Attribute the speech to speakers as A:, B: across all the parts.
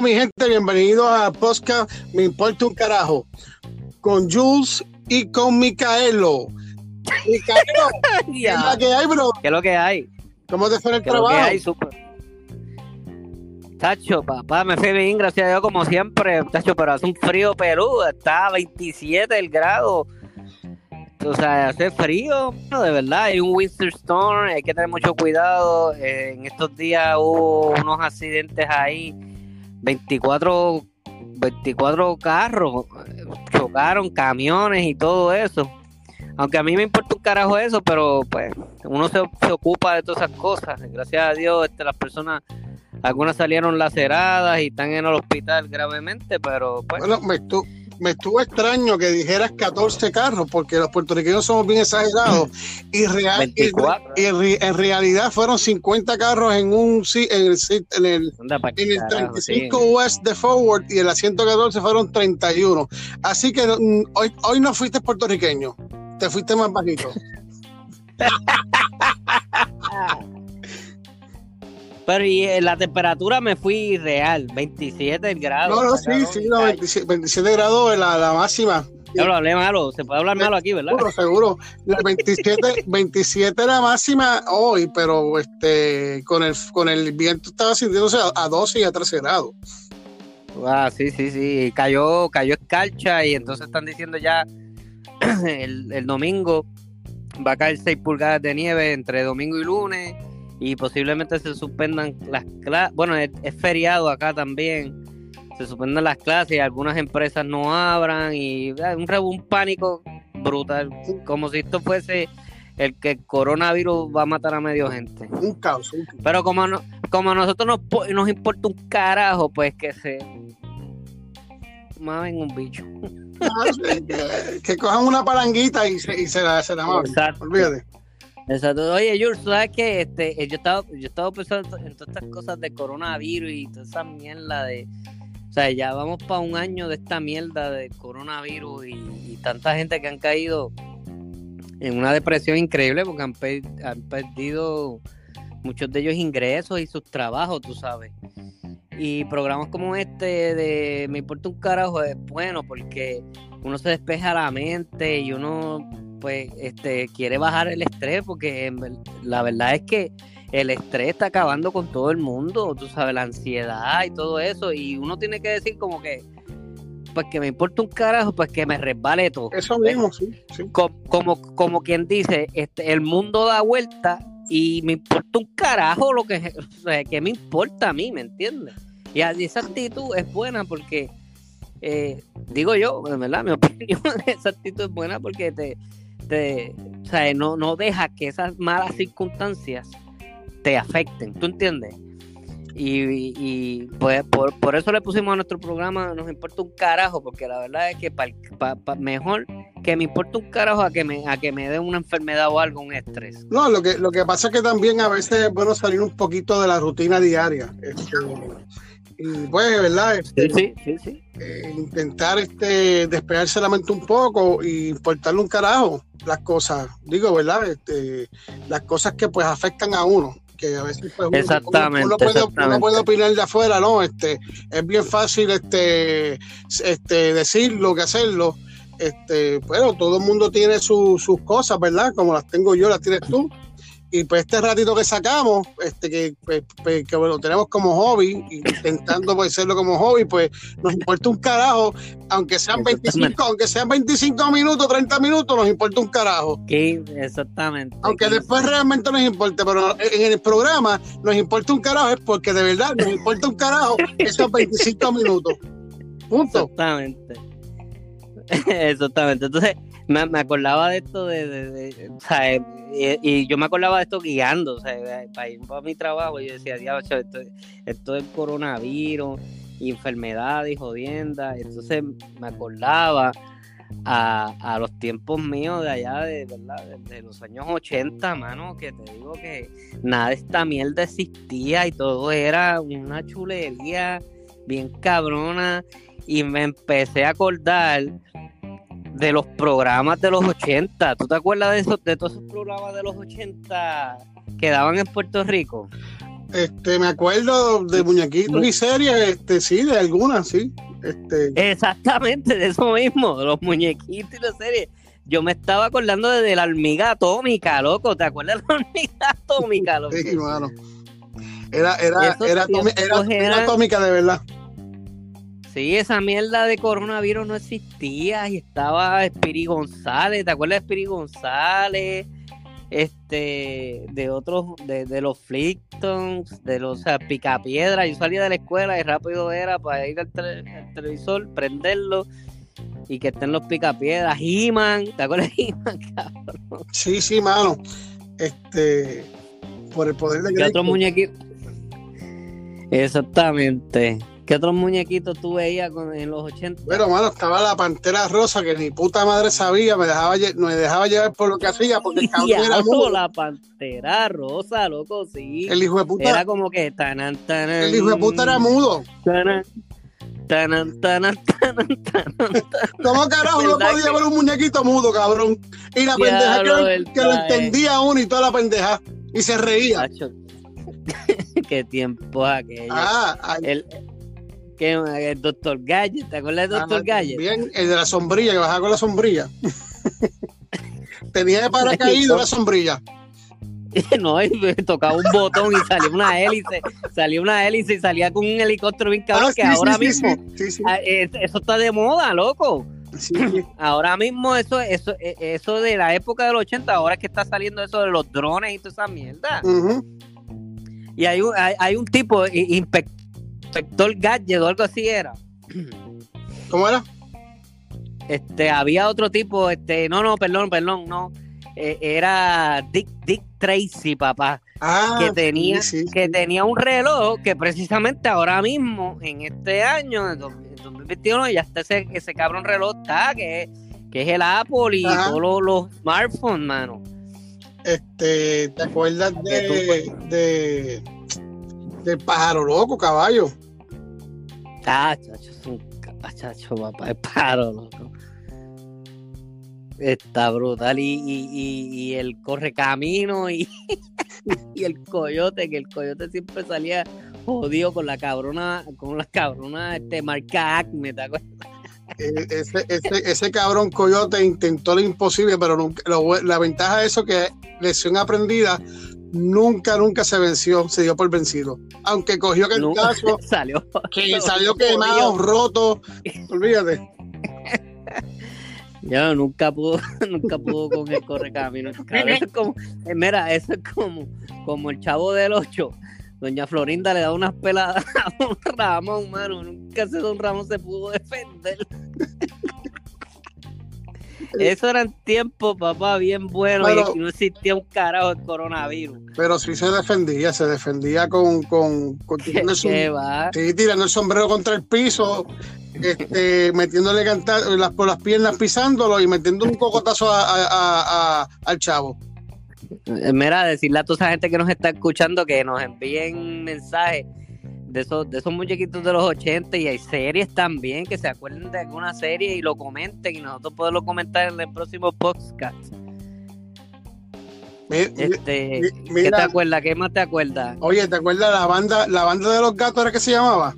A: mi gente, bienvenidos a Posca Me Importa un Carajo, con Jules y con Micaelo. Micaelo, ¿qué es la que hay, bro?
B: ¿Qué es lo que hay?
A: ¿Cómo te fue el
B: ¿Qué es lo
A: trabajo?
B: que hay? Super. Tacho, papá, me fue bien, gracias a Dios, como siempre. Tacho, pero hace un frío Perú, está a 27 el grado. O sea, hace frío, no, de verdad, hay un winter storm, hay que tener mucho cuidado. Eh, en estos días hubo unos accidentes ahí, 24, 24 carros chocaron, camiones y todo eso. Aunque a mí me importa un carajo eso, pero pues uno se, se ocupa de todas esas cosas. Gracias a Dios, este, las personas, algunas salieron laceradas y están en el hospital gravemente, pero pues...
A: Bueno, me estuvo, me estuvo extraño que dijeras 14 carros, porque los puertorriqueños somos bien exagerados. Y, real, y-
B: 24.
A: y re- en realidad fueron 50 carros en un si- en el, en el, en el
B: carajo, sí.
A: 35 West de Forward y en la 114 fueron 31. Así que mm, hoy, hoy no fuiste puertorriqueño, te fuiste más bajito.
B: Pero y eh, la temperatura me fui real, 27 grados.
A: No, no, sí, sí, no,
B: cae.
A: 27, 27 grados es la, la máxima.
B: Ya lo hablé malo, se puede hablar malo aquí, ¿verdad?
A: Seguro, seguro. La 27, 27 la máxima hoy, pero este con el con el viento estaba sintiéndose a, a 12 y a 13 grados.
B: Ah, sí, sí, sí. Cayó, cayó escarcha y entonces están diciendo ya el, el domingo va a caer 6 pulgadas de nieve entre domingo y lunes y posiblemente se suspendan las clases. Bueno, es, es feriado acá también. Se suspendan las clases y algunas empresas no abran y ah, un, un pánico brutal. Como si esto fuese el que el coronavirus va a matar a medio gente.
A: Un caos. un caos.
B: Pero como no, como a nosotros nos, po- nos importa un carajo, pues que se mamen un bicho.
A: Ah, que, que cojan una palanguita y se, y se la, se la mamen. Olvídate.
B: Exacto. Oye, Jules, ¿tú ¿sabes que este, eh, yo estaba, yo estaba pensando en todas estas cosas de coronavirus y toda esa mierda de, o sea, ya vamos para un año de esta mierda de coronavirus y, tanta gente que han caído en una depresión increíble porque han, han perdido muchos de ellos ingresos y sus trabajos, tú sabes. Y programas como este de Me importa un carajo es bueno porque uno se despeja la mente y uno pues este quiere bajar el estrés porque la verdad es que el estrés está acabando con todo el mundo, tú sabes, la ansiedad y todo eso y uno tiene que decir como que pues que me importa un carajo, pues que me resbale todo.
A: Eso mismo, sí. sí.
B: Co- Como, como quien dice, este, el mundo da vuelta y me importa un carajo lo que, o sea, que me importa a mí, ¿me entiendes? Y esa actitud es buena porque, eh, digo yo, verdad, mi opinión, esa actitud es buena porque te, te o sea, no, no deja que esas malas circunstancias te afecten, ¿tú entiendes? Y, pues por, por eso le pusimos a nuestro programa, nos importa un carajo, porque la verdad es que pa- mejor que me importa un carajo a que me, a que me dé una enfermedad o algo, un estrés.
A: No, lo que, lo que pasa es que también a veces es bueno salir un poquito de la rutina diaria. este, y pues, ¿verdad? Este,
B: Sí, sí, sí,
A: eh, intentar este, despejarse la mente un poco y importarle un carajo las cosas, digo, ¿verdad? Este, las cosas que pues afectan a uno, que a veces pues, uno,
B: Exactamente,
A: uno, uno puede,
B: exactamente.
A: uno puede opinar de afuera, ¿no? Este, es bien fácil este, este, decirlo que hacerlo. Este, pero todo el mundo tiene su- sus cosas, ¿verdad? Como las tengo yo, las tienes tú. Y pues este ratito que sacamos, este que, pues, pues, que lo tenemos como hobby, intentando pues hacerlo como hobby, pues nos importa un carajo, aunque sean 25, aunque sean 25 minutos, 30 minutos, nos importa un carajo.
B: Que- exactamente.
A: Aunque
B: Que-
A: después realmente nos importe, pero en el programa nos importa un carajo, es porque de verdad nos importa un carajo esos 25 minutos. Punto.
B: Exactamente. Exactamente. Entonces, me, acordaba de esto de, o sea, eh, y, yo me acordaba de esto guiando, o sea, para ir para mi trabajo, yo decía, diablo, esto, esto es coronavirus, enfermedades y jodiendas. Entonces me acordaba a, a los tiempos míos de allá, de verdad, de, de los años 80, mano, que te digo que nada de esta mierda existía y todo era una chulería bien cabrona y me empecé a acordar de los programas de los 80. ¿Tú te acuerdas de esos, de todos esos programas de los 80 que daban en Puerto Rico?
A: Este, me acuerdo de muñequitos y series, este, sí, de algunas, sí. Este,
B: Exactamente, de eso mismo, de los muñequitos y la serie. Yo me estaba acordando de, la hormiga atómica, loco. ¿Te acuerdas de la hormiga atómica, loco?
A: sí, hermano. Era, era, era, era, atómica de verdad.
B: Sí, esa mierda de coronavirus no existía y estaba Espiri González, ¿te acuerdas de Espiri González? Este, de otros, de, los Flictons, de los o sea, Picapiedra. Yo salía de la escuela y rápido era para ir al, televisor, prenderlo y que estén los Picapiedras. He-Man, ¿te acuerdas de He-Man,
A: cabrón? Sí, sí, mano. Este, por el poder de
B: ¿Qué otros muñequitos? Exactamente. ¿Qué otros muñequitos tú veías en los 80?
A: Bueno, mano, estaba la pantera rosa que ni puta madre sabía, me dejaba, me dejaba llevar por lo que hacía, porque el
B: cabrón era mudo. la pantera rosa, loco, sí.
A: El hijo de puta.
B: Era como que tanan, tanan,
A: El hijo de puta era mudo.
B: Tanan, tanan, tanan, tanan, tanan,
A: ¿Cómo carajo no podía ver un muñequito mudo, cabrón? Y la pendeja que, que lo entendía uno y toda la pendeja. Y se reía.
B: Qué tiempo aquello. Ah, el, el doctor Gadget, ¿te acuerdas del doctor Gadget?
A: Bien, el de la sombrilla, que bajaba con la sombrilla. Tenía de paracaído la sombrilla.
B: no, tocaba un botón y salía una hélice, salía una hélice y salía con un helicóptero bien cabrón ah, que ahora mismo ah, eso está de moda, loco. Ahora mismo eso, eso, e, eso de la época del 80, ahora es que está saliendo eso de los drones y toda esa mierda. Y hay un, hay, hay un tipo, inspector Gadget o algo así era.
A: ¿Cómo era?
B: Este, había otro tipo, este, no, no, perdón, perdón, no. Eh, era Dick, Dick Tracy, papá. Ah, que tenía, que tenía un reloj que precisamente ahora mismo, en este año, en 2021, ya está ese, ese cabrón reloj está, que, que es el Apple y todos los, smartphones, mano.
A: Este, ¿te acuerdas de, de, de pájaro loco, caballo?
B: Ah, chacho, es un chacho, papá, es paro, loco. Está brutal. Y, y, y, el correcamino y, y el coyote, que el coyote siempre salía jodido con la cabrona, con la cabrona este, marca Acme, ¿te acuerdas?
A: Eh, ese, ese, ese, cabrón coyote intentó lo imposible, pero nunca, la ventaja de eso que lección aprendida nunca, nunca se venció, se dio por vencido. Aunque cogió que el caso
B: salió,
A: que salió quemado, roto, olvídate.
B: Ya nunca pudo, nunca pudo con el correcamino. eso es como, eh, mira, eso es como, como el chavo del 8. Doña Florinda le da unas peladas a un Ramón, mano. Nunca ese Don Ramón se pudo defender. Eso eran tiempos, papá, bien buenos y no existía un carajo de coronavirus.
A: Pero sí se defendía, se defendía con, con, tirando, el, tirando el sombrero contra el piso, este, metiéndole cantar las, por las piernas pisándolo y metiendo un cocotazo al chavo.
B: Mira, decirle a toda esa gente que nos está escuchando que nos envíen mensajes de esos, de esos muñequitos de los 80 y hay series también que se acuerden de alguna serie y lo comenten y nosotros podemos comentar en el próximo podcast. Este, ¿Qué te acuerdas? ¿Qué más te acuerdas?
A: Oye, ¿te acuerdas la banda, la banda de los gatos era que se llamaba?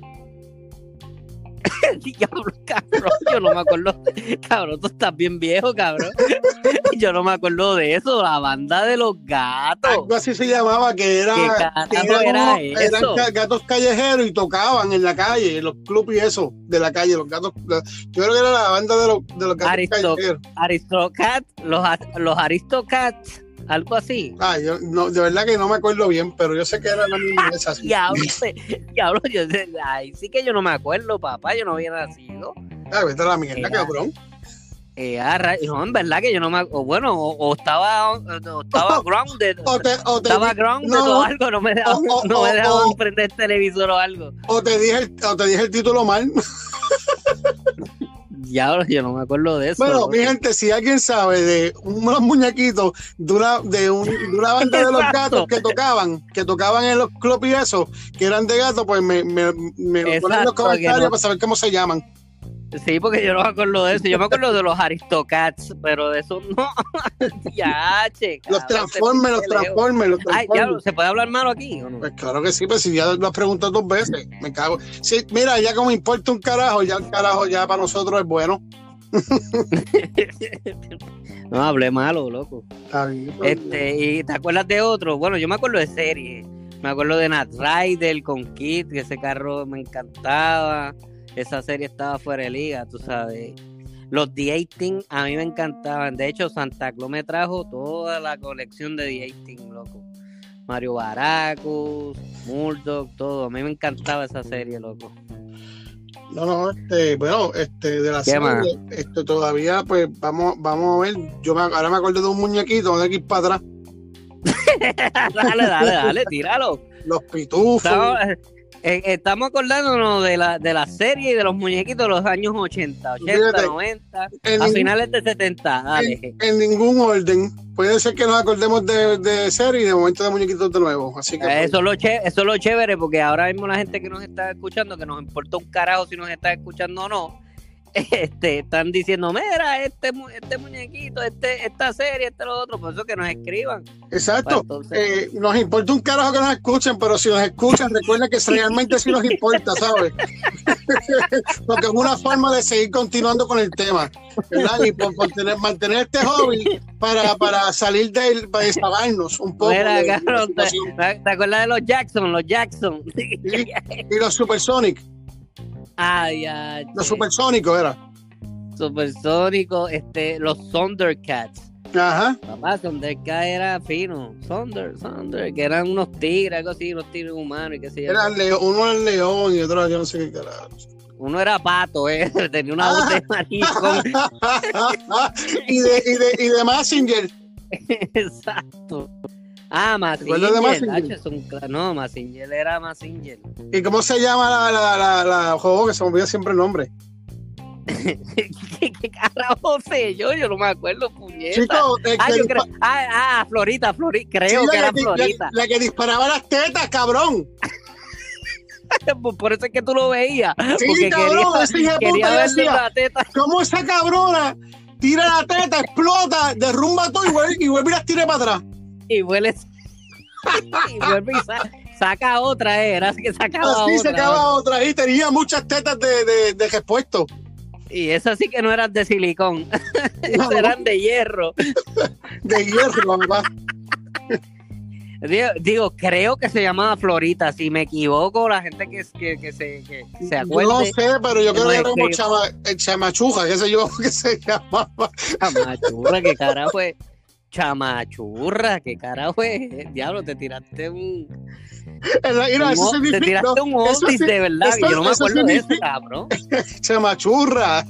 B: Diablo, cabrón, yo no me acuerdo. Cabrón, tú estás bien viejo, cabrón. Yo no me acuerdo de eso, la banda de los gatos.
A: Algo así se llamaba, que era.
B: era,
A: eran gatos callejeros y tocaban en la calle, en los clubes y eso, de la calle, los gatos. Yo creo que era la banda de los, de los gatos callejeros.
B: Los, los Aristocats algo así.
A: Ah, yo no, de verdad que no me acuerdo bien, pero yo sé que era la misma esa.
B: diablo, diablo, yo, ay, sí que yo no me acuerdo, papá, yo no había nacido.
A: Ah, vete a la mierda, cabrón.
B: Eh, ah, no, en verdad que yo no me o bueno, o, estaba, o estaba grounded, o te, o te, estaba grounded o algo, no me dejaba, no me dejaba prender el televisor o algo.
A: O te dije, o te dije el título mal.
B: Ya, yo no me acuerdo de eso.
A: Bueno, mi gente, si alguien sabe de unos muñequitos de una, de, una banda de los gatos que tocaban, que tocaban en los clubs y eso, que eran de gatos, pues me, me, me ponen en los comentarios para saber cómo se llaman.
B: Sí, porque yo no me acuerdo de eso. Yo me acuerdo de los Aristocats, pero de eso no. ya, che.
A: Los transformes, los transformes, los
B: Ay, ya, ¿se puede hablar malo aquí o no?
A: Pues claro que sí, pues si ya lo has preguntado dos veces, me cago. Sí, mira, ya como importa un carajo, ya el carajo ya para nosotros es bueno.
B: no hablé malo, loco. Este, ¿y te acuerdas de otro? Bueno, yo me acuerdo de series. Me acuerdo de Nat Rider con Kid, que ese carro me encantaba. Esa serie estaba fuera de liga, tú sabes. Los The 18 a mí me encantaban. De hecho, Santa Claus me trajo toda la colección de The 18, loco. Mario Baracus, Murdoch, todo. A mí me encantaba esa serie, loco.
A: No, no, este, bueno, este, de la serie, este, todavía, pues, vamos, vamos a ver. Yo me, ahora me acuerdo de un muñequito, de aquí para atrás.
B: dale, dale, dale, tíralo.
A: Los pitufos.
B: Eh, estamos acordándonos de la, de la serie y de los muñequitos de los años 80, 80, 90, a finales de 70. Dale.
A: En, ningún orden. Puede ser que nos acordemos de, de serie y de momento de muñequitos de nuevo. Así que,
B: eso, es lo eso es lo chévere, porque ahora mismo la gente que nos está escuchando, que nos importa un carajo si nos está escuchando o no, este, están diciendo, mira, este, este muñequito, este, esta serie, este lo otro, por eso que nos escriban.
A: Exacto. Pues eh, nos importa un carajo que nos escuchen, pero si nos escuchan, recuerden que realmente sí nos importa, ¿sabes? Porque es una forma de seguir continuando con el tema, ¿verdad? Y por, mantener este hobby para, para salir de para desahogarnos un poco.
B: Mira, de, ¿te, acuerdas de los Jackson? Los Jackson.
A: y los Supersonic.
B: Ay, ay.
A: Los supersónicos era.
B: Supersónicos, este, los Thundercats.
A: Ajá.
B: Papá, Thundercats era fino. Thunder, Thunder, que eran unos tigres, algo así, unos tigres humanos y qué sé yo.
A: Era león, uno era el león y otro yo no sé qué carajo.
B: Uno era pato, ¿eh? Tenía una voz de maricón.
A: y, de, y, de, y de Massinger.
B: Exacto. Ah, Massinger. No, Massinger era Massinger.
A: ¿Y cómo se llama la, la, la, la juego que se me olvida siempre el nombre?
B: ¿Qué, ¿Qué, carajo sé yo? Yo no me acuerdo, puñeta. Chico, ah, yo creo, ah, ah, Florita, Florita, creo que era Florita.
A: La, que disparaba las tetas, cabrón.
B: Por eso es que tú lo veías.
A: Sí, porque cabrón, quería, la teta. ¿Cómo esa cabrona tira la teta, explota, derrumba todo y vuelve y, vuelve y las tira para atrás?
B: Y vuelve y vuelve y saca otra, eh, era que sacaba
A: Así
B: otra.
A: sacaba otra y tenía muchas tetas de, de, de repuesto.
B: Y esas sí que no eran de silicón, no. eran de hierro.
A: de hierro, mamá.
B: Digo, digo, creo que se llamaba Florita. Si me equivoco, la gente que, que, que se, que se acuerde.
A: no sé, pero yo creo que era como chama, chamachuja, qué sé yo, que se llamaba.
B: Chamachuja, qué carajo fue chamachurra, qué carajo es. Diablo, te tiraste un.
A: Mira, eso
B: te tiraste un oldie de verdad, eso, yo no me acuerdo de eso, cabrón.
A: chamachurra.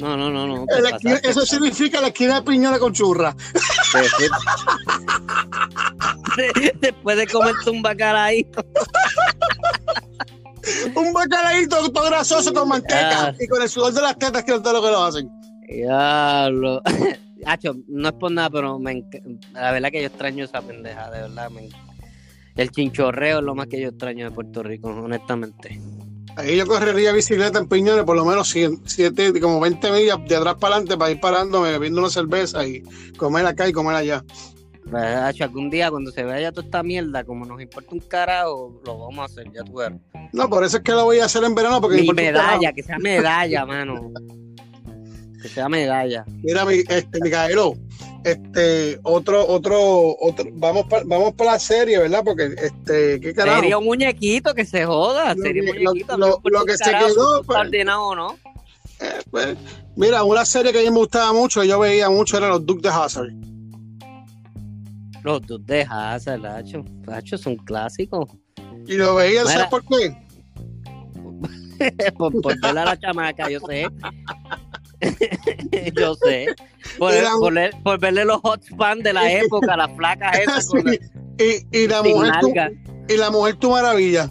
B: No, no, no, no.
A: Esquina, eso significa la esquina de piñones con churra.
B: Después de comerte un bacalaíto.
A: un bacalaíto todo grasoso con manteca ah. y con el sudor de las tetas que es lo que lo hacen.
B: Diablo. Hacho, no es por nada, pero me la verdad que yo extraño esa pendeja, de verdad. el chinchorreo es lo más que yo extraño de Puerto Rico, honestamente.
A: Ahí yo correría bicicleta en Piñones por lo menos 7, como 20 millas de atrás para adelante para ir parándome, bebiendo una cerveza y comer acá y comer allá.
B: Pues, Hacho, algún día cuando se vea toda esta mierda, como nos importa un carajo, lo vamos a hacer, ya tú eres.
A: No, por eso es que lo voy a hacer en verano. Porque
B: Mi medalla, que sea medalla, mano que sea medalla.
A: Mira, mi, este, Micaelo, este, otro, otro, otro, vamos para vamos para la serie, ¿verdad? Porque, este, ¿qué carajo?
B: Sería un muñequito que se joda, sería un muñequito.
A: Lo, lo, que se quedó.
B: Pues, ordenado, ¿no?
A: Eh, pues, mira, una serie que a mí me gustaba mucho, yo veía mucho, era los Duke de Hazard.
B: Los Duke de Hazard, Lacho. Lacho, son clásicos.
A: Y lo veía, ¿sabes por qué?
B: por, por a la chamaca, yo sé. yo sé. Por, por, verle los hot fans de la época, las flacas esas.
A: y, y, la mujer tu, y la mujer tu maravilla.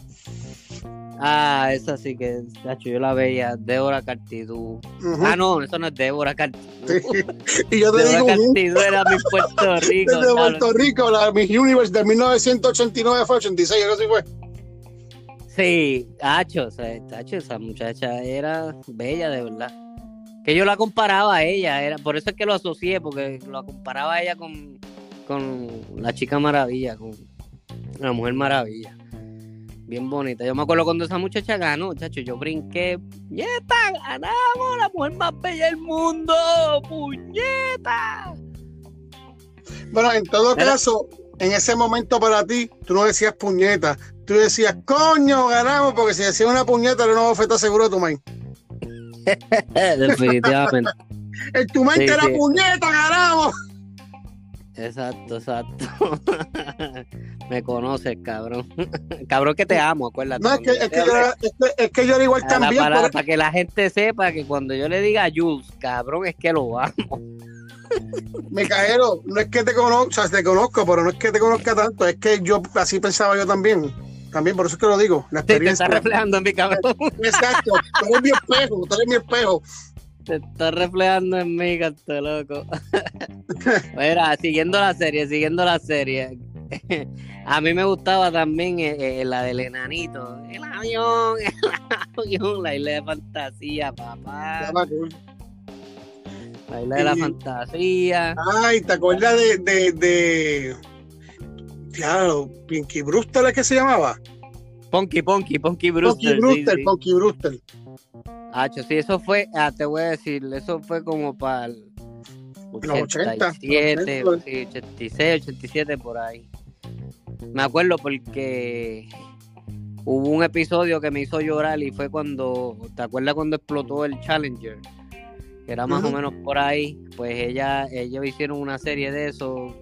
B: Ah, esa sí que, Chacho, yo la veía, Débora Cartidú. Ah, no, eso no es Débora Cartidú.
A: y yo te
B: Débora
A: digo.
B: Cartidú era mi Puerto Rico.
A: De Puerto Rico, la Miss Universe de 1989 fue 86, algo así fue.
B: Sí, Hacho, o sea, esa muchacha era bella de verdad. Que yo la comparaba a ella, era por eso es que lo asocié, porque lo comparaba a ella con, con la chica maravilla, con la mujer maravilla. Bien bonita. Yo me acuerdo cuando esa muchacha ganó, chacho, yo brinqué. ¡Puñeta! ¡Ganamos! ¡La mujer más bella del mundo! ¡Puñeta!
A: Bueno, en todo caso, en ese momento para ti, tú no decías puñeta, tú decías, coño, ganamos, porque si decías una puñeta, era una bofeta seguro de tu main.
B: Definitivamente.
A: en tu mente era puñeta, ganamos.
B: Exacto, exacto. Me conoces, cabrón. cabrón que te amo, acuérdate.
A: No, es que, es que, yo, es, que, yo, era igual también.
B: Para, para, que la gente sepa que cuando yo le diga Jules, cabrón, es que lo amo.
A: Micaelo, no es que te conozco, o sea, te conozco, pero no es que te conozca tanto, es que yo así pensaba yo también. También, por eso es que lo digo. La experiencia.
B: te está reflejando en mi cabrón.
A: Exacto, tú eres mi espejo, tú eres mi espejo.
B: Te está reflejando en mí, canto loco. Mira, siguiendo la serie, siguiendo la serie. A mí me gustaba también eh, eh, la del enanito. El avión, el avión, la isla de fantasía, papá. La isla de la fantasía.
A: Ay, ¿te acuerdas de, de, de... Claro, Pinky Brewster, ¿es que se llamaba?
B: Ponky, Ponky, Ponky Brewster.
A: Ponky Brewster, Ponky Brewster.
B: Ah, sí, eso fue, ah, te voy a decir, eso fue como para el 87, 86, 87, por ahí. Me acuerdo porque hubo un episodio que me hizo llorar y fue cuando, ¿te acuerdas cuando explotó el Challenger? Que era más o menos por ahí, pues ella, ellos hicieron una serie de eso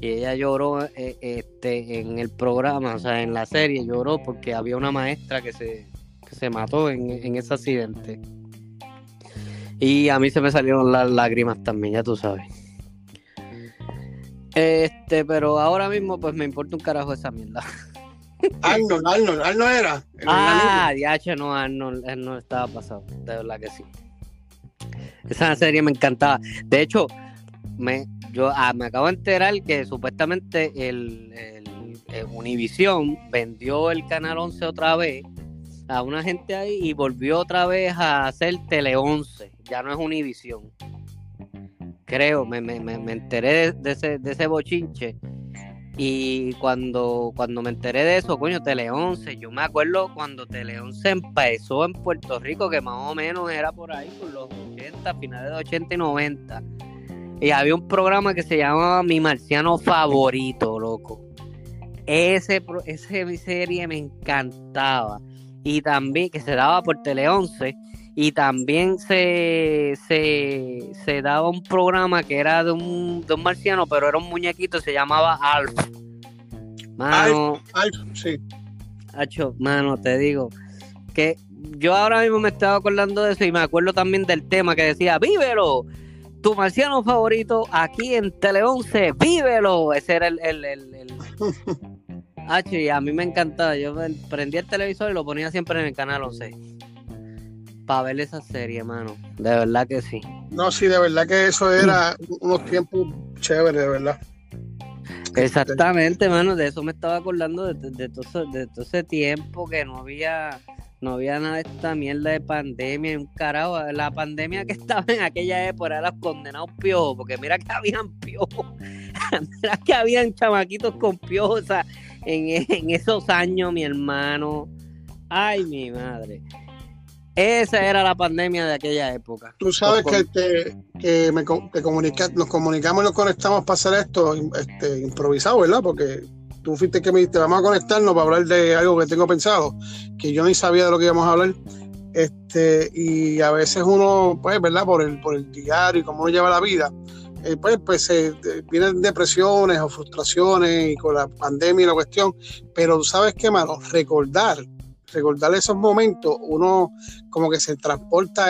B: y, ella lloró eh, este, en el programa, o sea, en la serie lloró porque había una maestra que se, se mató en, ese accidente. Y a mí se me salieron las lágrimas también, ya tú sabes. Este, pero ahora mismo pues me importa un carajo esa mierda.
A: Arnold, Arnold, Arnold era.
B: Ah, ya no, Arnold, no estaba pasado, de verdad que sí. Esa serie me encantaba. De hecho, yo ah, me acabo de enterar que supuestamente el, el, el Univision vendió el canal 11 otra vez a una gente ahí y volvió otra vez a hacer Tele 11, ya no es Univisión. Creo, me, me, me enteré de, ese, de ese bochinche. Y cuando, cuando me enteré de eso, coño, Tele 11, yo me acuerdo cuando Tele 11 empezó en Puerto Rico, que más o menos era por ahí, por los 80, finales de 80 y 90. Y había un programa que se llamaba Mi Marciano Favorito, loco. Ese, ese serie me encantaba y también que se daba por Tele 11 y también se, se, daba un programa que era de un, de un marciano, pero era un muñequito, se llamaba Alf.
A: Mano, Alf, sí.
B: Hacho, mano, te digo que yo ahora mismo me estaba acordando de eso y me acuerdo también del tema que decía, vívelo, tu marciano favorito aquí en Tele 11, vívelo. Ese era el, el, el Ah, y a mí me encantaba. Yo prendía el televisor y lo ponía siempre en el canal 11. Para ver esa serie, mano. De verdad que sí.
A: No, sí, de verdad que eso era unos tiempos chéveres, de verdad.
B: Exactamente, mano. De eso me estaba acordando de, todo, de todo ese tiempo que no había no había nada de esta mierda de pandemia, un carajo. La pandemia que estaba en aquella época era los condenados piojos, porque mira que habían piojos, mira que habían chamaquitos con piojos, o sea, en, esos años, mi hermano. Ay, mi madre. Esa era la pandemia de aquella época.
A: Tú sabes que, que, me, nos comunicamos y nos conectamos para hacer esto este, improvisado, ¿verdad? Porque tú fuiste que me dijiste, vamos a conectarnos para hablar de algo que tengo pensado, que yo ni sabía de lo que íbamos a hablar. Este, y a veces uno, pues, ¿verdad? Por el, por el diario y cómo uno lleva la vida, eh, pues, pues vienen depresiones o frustraciones y con la pandemia y la cuestión, pero sabes qué, mano, recordar, recordar esos momentos, uno como que se transporta,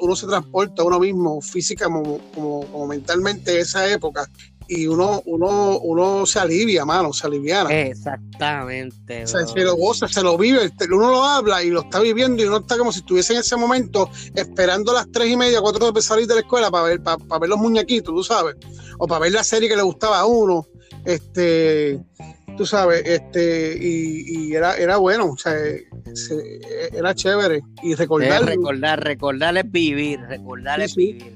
A: uno, se transporta a uno mismo física como, como, mentalmente esa época y uno, uno, uno se alivia, mano, se aliviana.
B: Exactamente.
A: se lo goza, se lo vive, uno lo habla y lo está viviendo y uno está como si estuviese en ese momento esperando las tres y media, cuatro de salir de la escuela para ver, para, ver los muñequitos, tú sabes, o para ver la serie que le gustaba a uno. Este, tú sabes, este, y, y era, era bueno, o sea, era chévere. Y recordar.
B: recordar, recordar es vivir, recordar es vivir.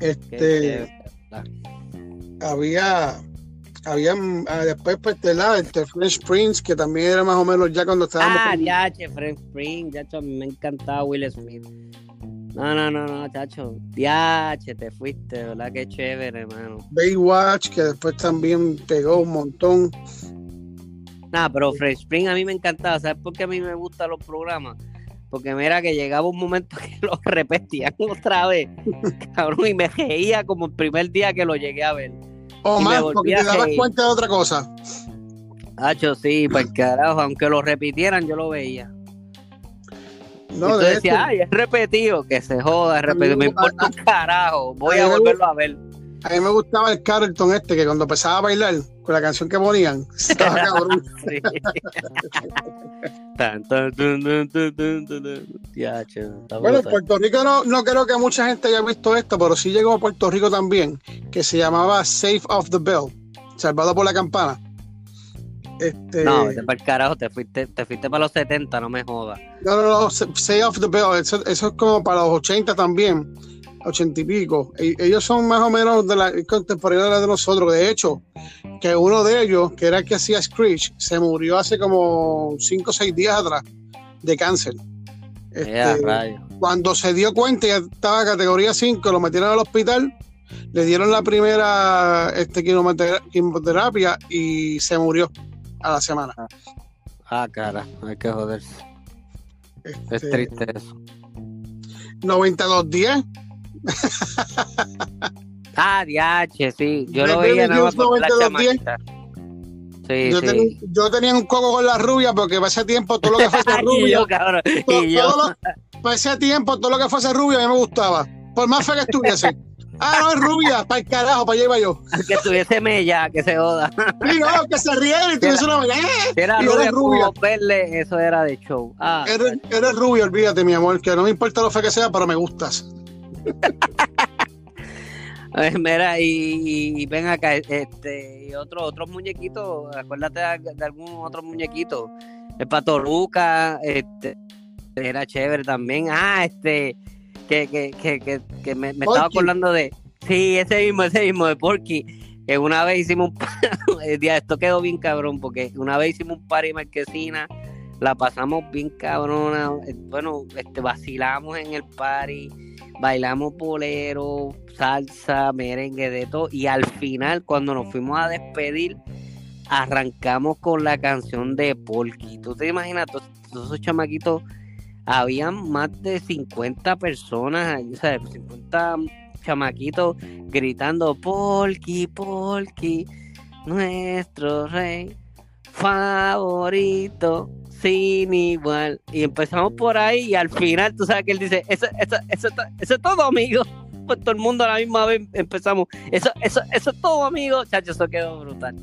A: Este. Había. Había ah, después, pues, de la, este French Prince, que también era más o menos ya cuando estábamos.
B: Ah, ya, French Prince, ya, a mí me encantaba Will Smith. No, no, no, no, chacho. Diache, te fuiste, ¿verdad? Qué chévere, hermano.
A: Baywatch, que después también pegó un montón.
B: Nah, pero Fresh Spring a mí me encantaba. ¿Sabes por qué a mí me gustan los programas? Porque mira que llegaba un momento que lo repetían otra vez, cabrón, y me reía como el primer día que lo llegué a ver.
A: O más, porque te dabas cuenta de otra cosa.
B: Hacho, sí, pues carajo, aunque lo repitieran, yo lo veía. No, y tú ay, es repetido, que se joda, es repetido, me importa un carajo, voy a, volverlo a ver.
A: A mí me gustaba el Carlton este, que cuando empezaba a bailar con la canción que ponían, estaba cabrón. bueno, Puerto Rico no, no creo que mucha gente haya visto esto, pero sí llegó a Puerto Rico también, que se llamaba Safe of the Bell, salvado por la campana. Este...
B: No, vete para el carajo, te fuiste, te fuiste para los 70, no me jodas.
A: No, no, no, Say of the Bell, eso, es como para los 80 también, 80 y pico. Ellos son más o menos de la contemporánea de nosotros. De hecho, que uno de ellos, que era el que hacía Screech, se murió hace como 5 o 6 días atrás de cáncer. Este, cuando se dio cuenta, ya estaba categoría 5, lo metieron al hospital, le dieron la primera este, quimioterapia y se murió a la semana.
B: Ah, cara, hay que joderse. es este, triste eso.
A: 92-10.
B: ah, DH, sí. Yo lo veía nada más por la.
A: Sí, yo, sí. Tenía, yo, tenía, un coco con la rubia porque para ese tiempo todo lo que fuese rubia. y yo, cabrón. y para ese tiempo todo lo que fuese rubia a mí me gustaba. Por más fe que estuviese. Ah, no, es rubia, para el carajo, para allá iba yo.
B: Que estuviese mella, que se joda.
A: Sí, no, que se riera y tuviese una mella.
B: Era rubia, rubia. Verle, eso era de show. Ah,
A: eres, eres rubia, olvídate, mi amor, que no me importa lo fe que sea, pero me gustas.
B: Mira, y, ven acá, este, y otro, otros muñequitos, acuérdate de, algún otro muñequito. El Patoruca, este, era chévere también. Ah, este, que, que, que, que, me, estaba acordando de. Sí, ese mismo, ese mismo de Porky. Que una vez hicimos un esto quedó bien cabrón, porque una vez hicimos un party marquesina, la pasamos bien cabrona. Eh, bueno, este, vacilamos en el party, bailamos bolero, salsa, merengue, de todo. Y al final, cuando nos fuimos a despedir, arrancamos con la canción de Porky. ¿Tú te imaginas todos esos chamaquitos? habían más de 50 personas, o sea, 50 chamaquitos gritando, Polki, Polki, nuestro rey favorito, sin igual. Y empezamos por ahí y al final, tú sabes que él dice, eso, eso, eso, eso es todo, amigo. Pues todo el mundo a la misma vez empezamos, eso, eso, eso es todo, amigo. Chacho, eso quedó brutal.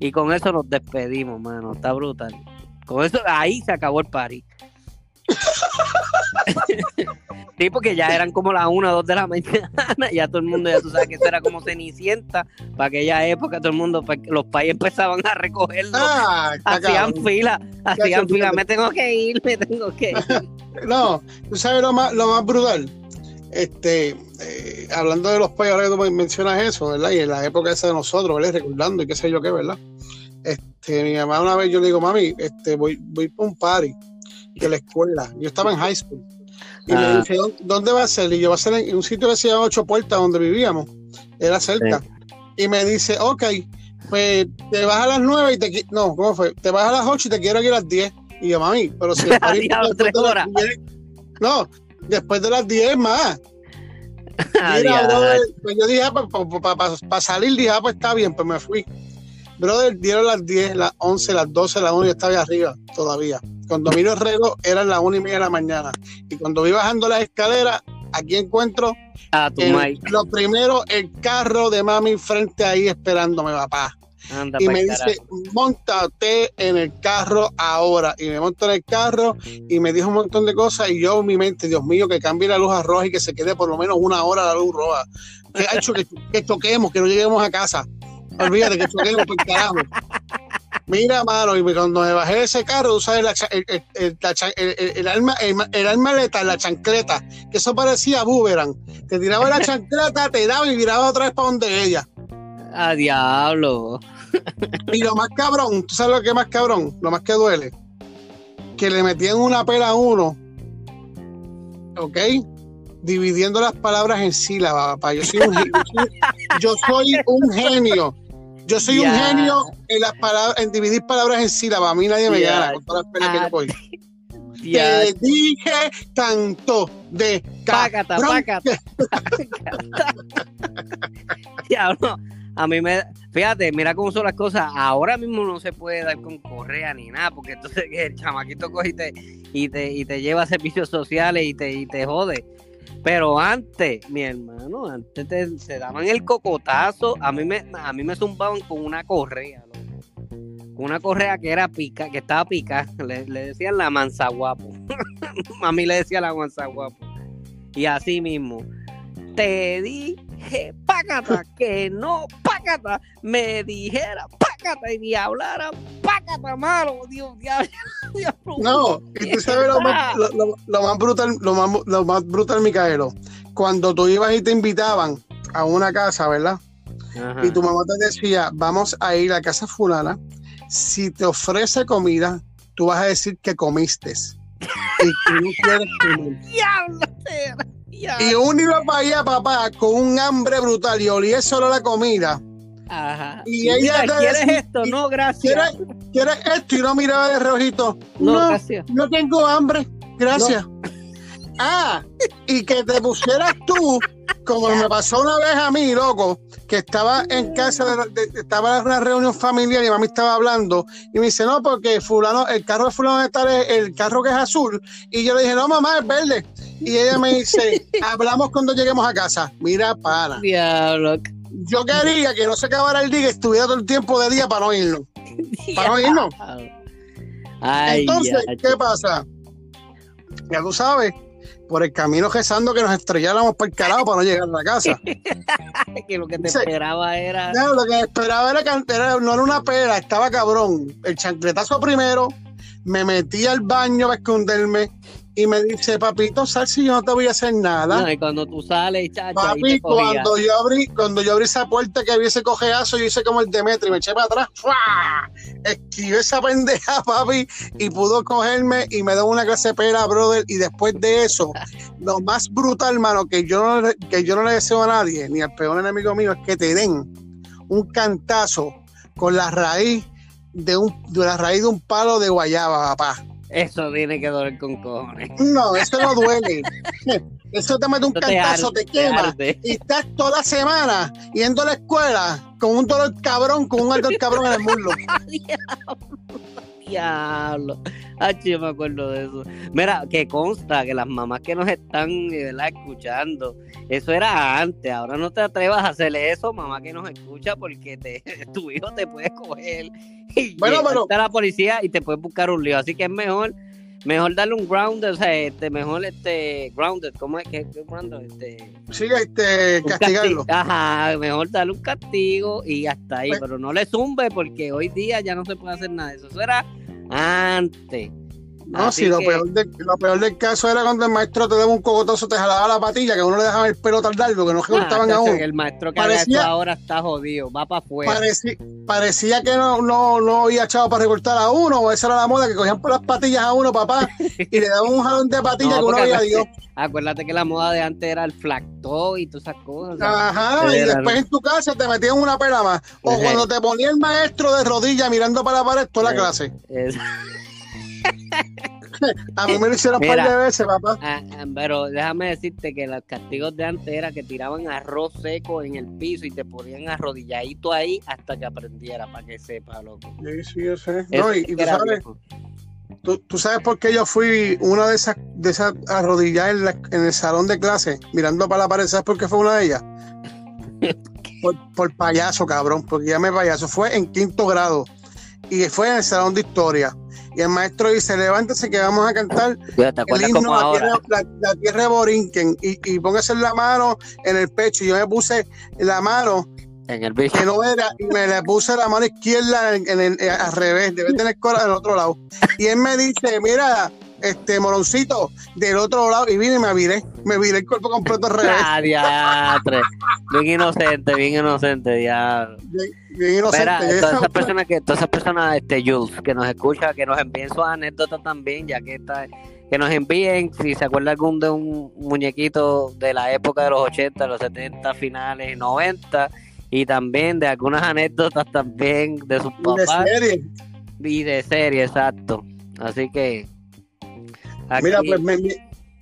B: Y con eso nos despedimos, mano, está brutal. Con eso, ahí se acabó el party. sí, porque ya eran como las 1 o 2 de la mañana, ya todo el mundo, ya tú sabes que eso era como cenicienta, para aquella época todo el mundo, los países empezaban a recogerlo, ah, hacían fila, hacían fila, me tengo que ir, me tengo que ir.
A: no, tú sabes lo más, lo más brutal, este, eh, hablando de los países, ahora que tú mencionas eso, ¿verdad? Y en la época esa de nosotros, ¿verdad? Recordando y qué sé yo qué, ¿verdad? Este, mi mamá una vez yo le digo, mami, este, voy, voy para un party de la escuela. Yo estaba en high school. Y me ah. dice, ¿dónde va a ser? Y yo, va a ser en un sitio que se llama Ocho Puertas, donde vivíamos. Era cerca. Y me dice, ok, pues te vas a las nueve y te... No, ¿cómo fue? Te vas a las ocho y te quiero ir a las diez. Y yo, mami, pero si el No, después de las diez más. Mira, pues yo dije, para ah, salir, dije, ah, pues está bien, pues me fui. Brother, dieron las 10, las 11, las 12, las 1 y estaba arriba todavía. Cuando miro el reloj eran las 1 y media de la mañana. Y cuando vi bajando las escaleras, aquí encuentro
B: ah, tu
A: lo primero, el carro de mami frente ahí esperándome, papá. y me dice, montate en el carro ahora. Y me monto en el carro y me dijo un montón de cosas. Y yo, en mi mente, Dios mío, que cambie la luz a roja y que se quede por lo menos una hora la luz roja. Que ha hecho que, que toquemos, que no lleguemos a casa. Olvídate que choquemos por carajo. Mira, mano, y cuando me bajé de ese carro, tú sabes, la el, el, el, el, alma, el, alma letal, la chancleta, que eso parecía boomerang. Te tiraba la chancleta, te daba y viraba otra vez para donde ella.
B: A diablo.
A: Y lo más cabrón, ¿tú sabes lo que es más cabrón? Lo más que duele. Que le metían una pela a uno, ¿ok? Dividiendo las palabras en sílabas, papá. Yo soy un, yo soy un genio. Yo soy un genio en las palabras, en dividir palabras en sílabas. A mí nadie me gana con todas las pelas que yo voy. Te dije tanto de
B: pácata, pácata. Diablo. A mí me, fíjate, mira cómo son las cosas. Ahora mismo no se puede dar con correa ni nada, porque entonces el chamaquito coge y te, y te, y te lleva a servicios sociales y te, y te jode. Pero antes, mi hermano, antes te, se daban el cocotazo. A mí me, a mí me zumbaban con una correa, con una correa que era pica, que estaba pica. Le, decían la manzaguapo. a mí le decía la manzaguapo. Y así mismo. Te dije, págata, que no, págata, me dijera, págata, y ni hablara, págata, malo, Dios.
A: No, y tú sabes lo más, lo, más brutal, lo más, lo más brutal, Micaelo, cuando tú ibas y te invitaban a una casa, ¿verdad? Y tu mamá te decía, vamos a ir a casa fulana, si te ofrece comida, tú vas a decir que comiste. Y que no quieres comer. Diablo, y uno iba para allá, papá, con un hambre brutal y olía solo la comida.
B: Ajá. Y ella ¿quieres esto? No, gracias.
A: ¿quieres, esto? Y no miraba de rojito. No, no, gracias. no tengo hambre. Gracias. Ah, y que te pusieras tú, como me pasó una vez a mí, loco, que estaba en casa, estaba en una reunión familiar y mami estaba hablando y me dice, no, porque fulano, el carro de fulano está el carro que es azul. Y yo le dije, no, mamá, es verde. Y ella me dice, hablamos cuando lleguemos a casa. Mira, para.
B: Diablo.
A: Yo quería que no se acabara el día, que estuviera todo el tiempo de día para no irnos. Para no irnos. Entonces, ¿qué pasa? Ya tú sabes, por el camino rezando que nos estrelláramos por el carajo para no llegar a la casa.
B: que lo que te esperaba era.
A: No, lo que esperaba era, era, no era una pera, estaba cabrón. El chancletazo primero, me metí al baño para esconderme y me dice, papito, sal si yo no te voy a hacer nada.
B: No, y cuando tú sales, chacho,
A: Papi, cuando yo abrí, cuando yo abrí esa puerta que había ese cojeazo, yo hice como el Demetri, me eché para atrás, ¡fua! esquivé esa pendeja, papi, y pudo cogerme y me dio una clase de pera, brother. Y después de eso, lo más brutal, hermano, que yo no, que yo no le deseo a nadie, ni al peor enemigo mío, es que te den un cantazo con la raíz de un, de la raíz de un palo de guayaba, papá.
B: Eso tiene que doler con cojones.
A: No, eso no duele. Eso te mete un cantazo, te, quema. y estás toda la semana yendo a la escuela con un dolor cabrón, con un ardor cabrón en el muslo.
B: Diablo. Ay, yo me acuerdo de eso. Mira, que consta que las mamás que nos están ¿verdad? escuchando, eso era antes. Ahora no te atrevas a hacerle eso, mamá que nos escucha, porque te, tu hijo te puede coger y bueno, pero... a la policía y te puede buscar un lío. Así que es mejor mejor darle un grounded, o sea, este, mejor este grounded, ¿cómo es que es Este,
A: sí, este, castigarlo.
B: Ajá, mejor darle un castigo y hasta ahí, pues pero no le zumbe porque hoy día ya no se puede hacer nada de eso. Eso era antes.
A: No, si lo, peor lo peor del caso era cuando el maestro te daba un cogotazo, te jalaba la patilla, que uno le dejaba el pelo tan largo, que no cortaban ah, aún.
B: El maestro que parecía, ahora está jodido, va para afuera.
A: Parecía, que no, no, no había echado para recortar a uno, o esa era la moda, que cogían por las patillas a uno, papá, y le daban un jalón de patilla que uno había Dios.
B: Acuérdate que la moda de antes era el flacto y todas esas cosas.
A: Ajá, y después en tu casa te metían una pela más. O cuando te ponía el maestro de rodillas mirando para la pared toda la clase. A mí me lo hicieron un par de veces, papá. Ah,
B: ah, pero déjame decirte que los castigos de antes era que tiraban arroz seco en el piso y te ponían arrodilladito ahí hasta que aprendiera, para que sepa, loco.
A: Sí, sí, yo sé. No, y, tú sabes, tú, sabes por qué yo fui una de esas, de esas arrodilladas en, el salón de clase, mirando para la pared, ¿sabes por qué fue una de ellas? por, por payaso, cabrón, porque ya me payaso. Fue en quinto grado y fue en el salón de historia y el maestro dice, levántese que vamos a cantar
B: el himno
A: la tierra, la, tierra, de Borinquen y, y póngase la mano en el pecho. Y yo me puse la mano
B: En el bicho.
A: que no era, y me le puse la mano izquierda en, en el- eh, al revés, debe tener cola del otro lado. Y él me dice, mira, este moroncito, del otro lado, y vine y me viré, me viré el cuerpo completo al revés.
B: Ah, diatre. Bien inocente, bien inocente, diablo.
A: Bien, bien inocente.
B: Mira, todas esas personas que, todas esas personas, este Jules, que nos escucha, que nos envíen sus anécdotas también, ya que está, que nos envíen, si se acuerda algún de un muñequito de la época de los 80, los 70 finales, 90, y también de algunas anécdotas también de sus
A: de
B: papás
A: serie.
B: y de serie, exacto. Así que aquí-
A: Mira, pues, mi, mi-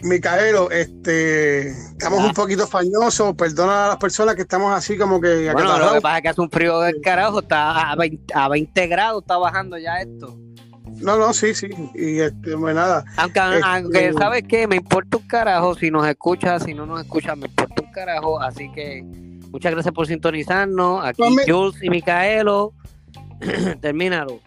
A: Micaelo, este, estamos
B: Ah.
A: un poquito fañosos, perdona a las personas que estamos así como que
B: bueno, lo que pasa es que hace un frío del carajo, está a 20, a 20 grados, está bajando ya esto.
A: No, no, sí, sí, y este, pues nada,
B: Aunque,
A: Este-
B: aunque ¿sabes qué? Me importa un carajo si nos escucha, si no nos escucha, me importa un carajo. Así que muchas gracias por sintonizarnos. Aquí
A: Pues
B: Jules y Micaelo. Termínalo.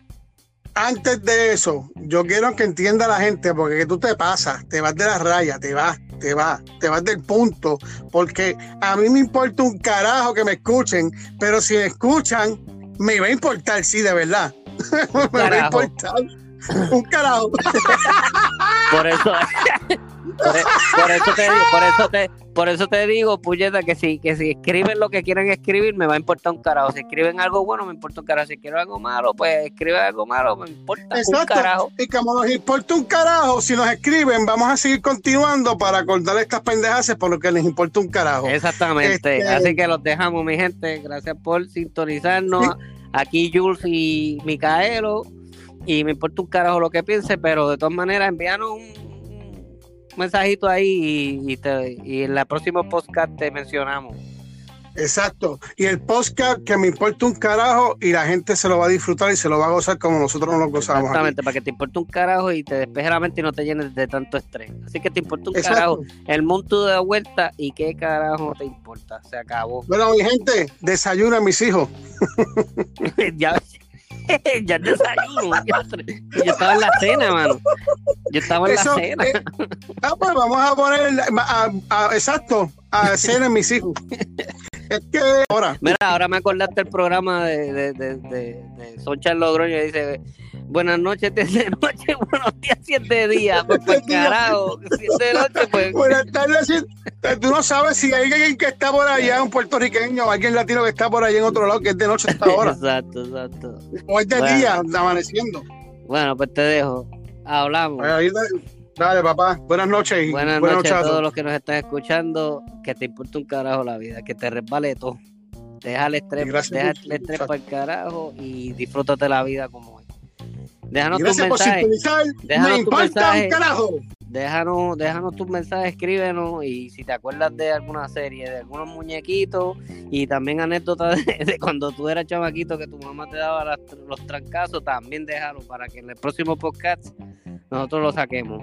A: Antes de eso, yo quiero que entienda la gente, porque que tú te pasas, te vas de la raya, te vas, te vas, te vas del punto, porque a mí me importa un carajo que me escuchen, pero si me escuchan, me va a importar, sí, de verdad. me va a importar un carajo.
B: Por eso, por, e- por eso te digo, por eso te, por eso te digo, puñeta, que si, que si escriben lo que quieren escribir, me va a importar un carajo. Si escriben algo bueno, me importa un carajo. Si escriben algo malo, pues escriben algo malo, me importa un carajo.
A: Y como nos importa un carajo, si nos escriben, vamos a seguir continuando para acordar estas pendejas por lo que les importa un carajo.
B: Exactamente.
A: Este-
B: Así que los dejamos, mi gente. Gracias por sintonizarnos. Aquí Jules y Micaelo. Y me importa un carajo lo que piense, pero de todas maneras, envíanos un mensajito ahí y, y, te- y en la próxima podcast te mencionamos.
A: Exacto. Y el podcast que me importa un carajo y la gente se lo va a disfrutar y se lo va a gozar como nosotros nos lo gozamos. aquí.
B: Exactamente, para que te importe un carajo y te despeje la mente y no te llenes de tanto estrés. Así que te importa un
A: Exacto.
B: carajo. El mundo de vuelta y qué carajo te importa. Se acabó.
A: Bueno, mi gente, desayuna mis hijos.
B: ya, ya desayuno. yo estaba en la cena, mano. Yo estaba en
A: Eso,
B: la cena.
A: eh, ah, pues vamos a poner, a- a- exacto, a cena en mis hijos. Es que ahora,
B: Mira, ahora me acordaste el programa de, de, de, de, de Soncha Logroño y dice, buenas noches, si es de noche, buenos días, si es de día, pues para carajo, si es de noche, pues...
A: buenas tardes. si- Tú no sabes si hay alguien que está por allá, un puertorriqueño, o alguien latino que está por allá en otro lado, que es de noche hasta ahora,
B: Exacto, exacto.
A: o es de
B: Bueno.
A: día, amaneciendo.
B: Bueno, pues te dejo. Hablamos.
A: Pues ahí Dale, papá. Buenas noches.
B: Buenas noches a
A: todos.
B: los que nos están escuchando. Que te importe un carajo la vida, que te resbale todo. Deja el estrés, deja el estrés para el carajo y disfrútate la vida como es. Déjanos tus
A: Gracias
B: mensajes. Déjanos
A: Me un carajo.
B: Déjanos, déjanos tus mensajes, escríbenos y si te acuerdas de alguna serie, de algunos muñequitos y también anécdotas de, de cuando tú eras chamaquito que tu mamá te daba las- los trancazos, también déjalo para que en el próximo podcast nosotros lo saquemos.